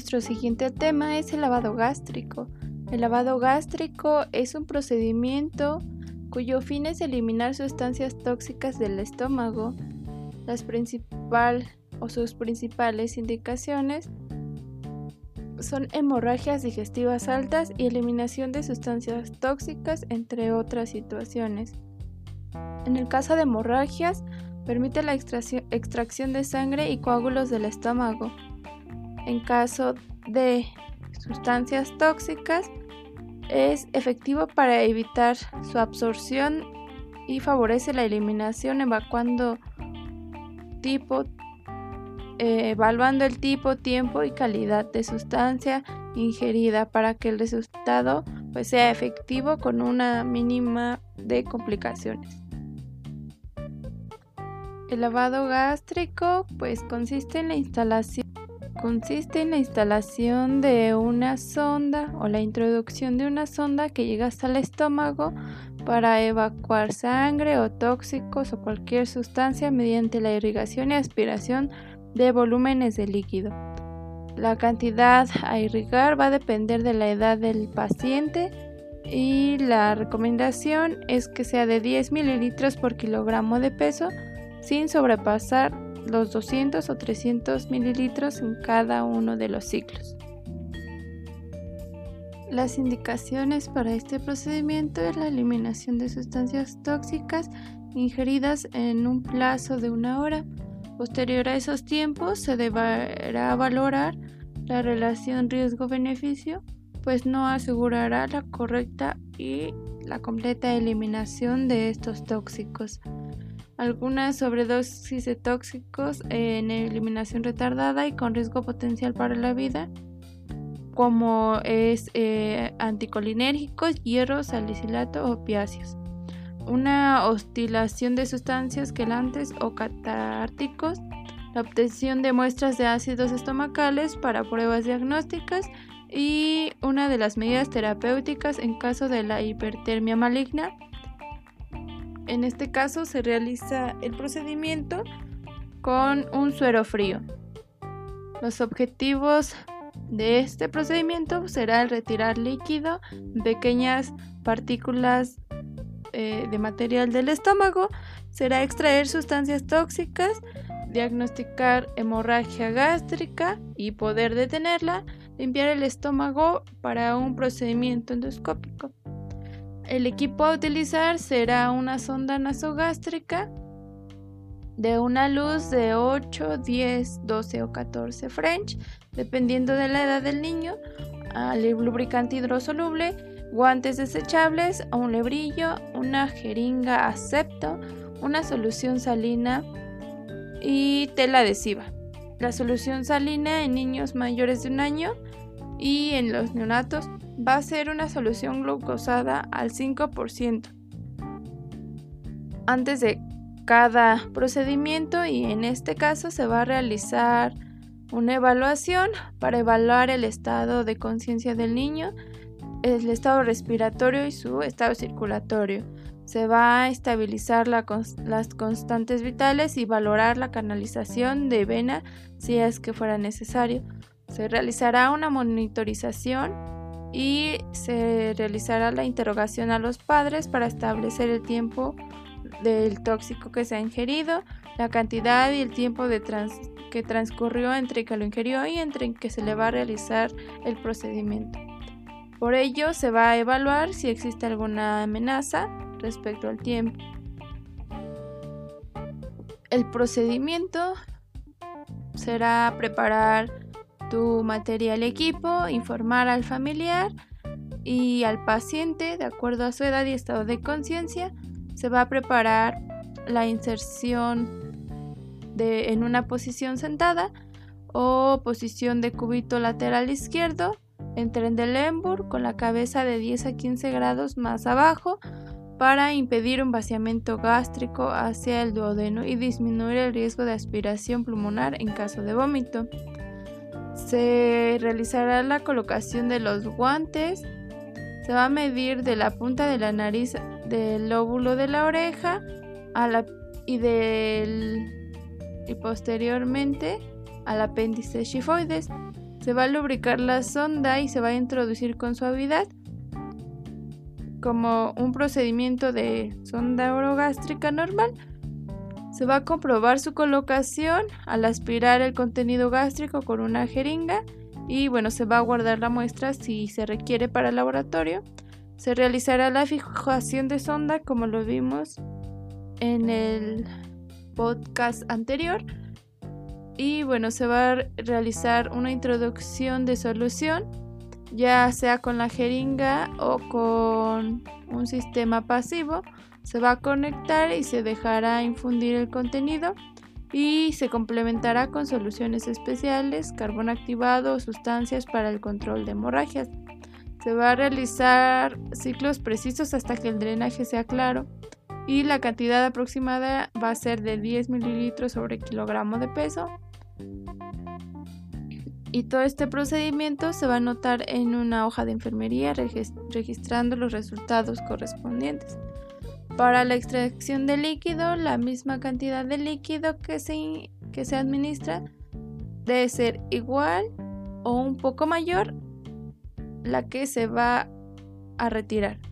Nuestro siguiente tema es el lavado gástrico. El lavado gástrico es un procedimiento cuyo fin es eliminar sustancias tóxicas del estómago. Las principal o sus principales indicaciones son hemorragias digestivas altas y eliminación de sustancias tóxicas, entre otras situaciones. En el caso de hemorragias, permite la extracción de sangre y coágulos del estómago. En caso de sustancias tóxicas, es efectivo para evitar su absorción y favorece la eliminación evacuando tipo, eh, evaluando el tipo, tiempo y calidad de sustancia ingerida para que el resultado pues, sea efectivo con una mínima de complicaciones. El lavado gástrico pues consiste en la instalación consiste en la instalación de una sonda o la introducción de una sonda que llega hasta el estómago para evacuar sangre o tóxicos o cualquier sustancia mediante la irrigación y aspiración de volúmenes de líquido. La cantidad a irrigar va a depender de la edad del paciente y la recomendación es que sea de 10 mililitros por kilogramo de peso sin sobrepasar los 200 o 300 mililitros en cada uno de los ciclos. Las indicaciones para este procedimiento es la eliminación de sustancias tóxicas ingeridas en un plazo de una hora. Posterior a esos tiempos se deberá valorar la relación riesgo-beneficio, pues no asegurará la correcta y la completa eliminación de estos tóxicos algunas sobredosis de tóxicos en eliminación retardada y con riesgo potencial para la vida, como es eh, anticolinérgicos, hierro, salicilato o opiáceos. Una oscilación de sustancias quelantes o catárticos, la obtención de muestras de ácidos estomacales para pruebas diagnósticas y una de las medidas terapéuticas en caso de la hipertermia maligna en este caso se realiza el procedimiento con un suero frío. Los objetivos de este procedimiento será el retirar líquido, pequeñas partículas eh, de material del estómago, será extraer sustancias tóxicas, diagnosticar hemorragia gástrica y poder detenerla, limpiar el estómago para un procedimiento endoscópico. El equipo a utilizar será una sonda nasogástrica de una luz de 8, 10, 12 o 14 French, dependiendo de la edad del niño, al lubricante hidrosoluble, guantes desechables, un lebrillo, una jeringa acepto, una solución salina y tela adhesiva. La solución salina en niños mayores de un año y en los neonatos va a ser una solución glucosada al 5% antes de cada procedimiento y en este caso se va a realizar una evaluación para evaluar el estado de conciencia del niño, el estado respiratorio y su estado circulatorio. Se va a estabilizar las constantes vitales y valorar la canalización de vena si es que fuera necesario. Se realizará una monitorización y se realizará la interrogación a los padres para establecer el tiempo del tóxico que se ha ingerido, la cantidad y el tiempo de que transcurrió entre que lo ingirió y entre que se le va a realizar el procedimiento. Por ello, se va a evaluar si existe alguna amenaza respecto al tiempo. El procedimiento será preparar tu material equipo, informar al familiar y al paciente de acuerdo a su edad y estado de conciencia. Se va a preparar la inserción de, en una posición sentada o posición de cubito lateral izquierdo en tren de con la cabeza de 10 a 15 grados más abajo para impedir un vaciamiento gástrico hacia el duodeno y disminuir el riesgo de aspiración pulmonar en caso de vómito. Se realizará la colocación de los guantes. Se va a medir de la punta de la nariz del lóbulo de la oreja y, del, y posteriormente al apéndice chifoides. Se va a lubricar la sonda y se va a introducir con suavidad como un procedimiento de sonda orogástrica normal. Se va a comprobar su colocación al aspirar el contenido gástrico con una jeringa y bueno, se va a guardar la muestra si se requiere para el laboratorio. Se realizará la fijación de sonda como lo vimos en el podcast anterior. Y bueno, se va a realizar una introducción de solución, ya sea con la jeringa o con un sistema pasivo. Se va a conectar y se dejará infundir el contenido y se complementará con soluciones especiales, carbón activado o sustancias para el control de hemorragias. Se va a realizar ciclos precisos hasta que el drenaje sea claro y la cantidad aproximada va a ser de 10 mililitros sobre kilogramo de peso. Y todo este procedimiento se va a anotar en una hoja de enfermería registrando los resultados correspondientes. Para la extracción de líquido, la misma cantidad de líquido que se, que se administra debe ser igual o un poco mayor la que se va a retirar.